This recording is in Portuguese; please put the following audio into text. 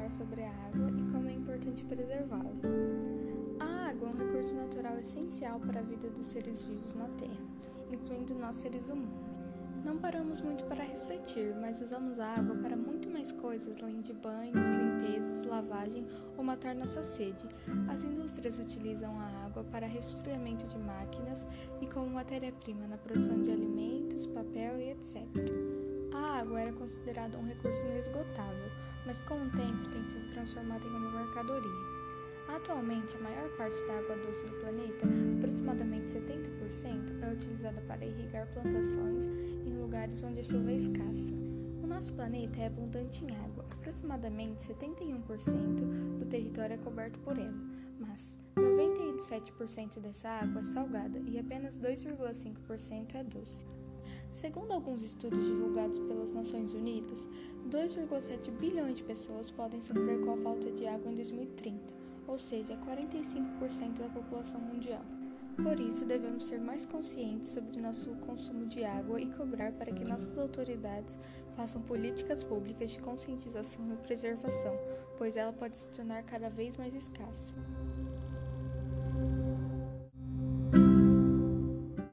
falar sobre a água e como é importante preservá-la. A água é um recurso natural essencial para a vida dos seres vivos na Terra, incluindo nós seres humanos. Não paramos muito para refletir, mas usamos a água para muito mais coisas além de banhos, limpezas, lavagem ou matar nossa sede. As indústrias utilizam a água para resfriamento de máquinas e como matéria-prima na produção de alimentos, papel. A água era considerada um recurso inesgotável, mas com o tempo tem sido transformada em uma mercadoria. Atualmente, a maior parte da água doce do planeta, aproximadamente 70%, é utilizada para irrigar plantações em lugares onde a chuva é escassa. O nosso planeta é abundante em água, aproximadamente 71% do território é coberto por ela, mas 97% dessa água é salgada e apenas 2,5% é doce. Segundo alguns estudos divulgados pelas Nações Unidas, 2,7 bilhões de pessoas podem sofrer com a falta de água em 2030 ou seja, 45% da população mundial. Por isso, devemos ser mais conscientes sobre nosso consumo de água e cobrar para que nossas autoridades façam políticas públicas de conscientização e preservação, pois ela pode se tornar cada vez mais escassa.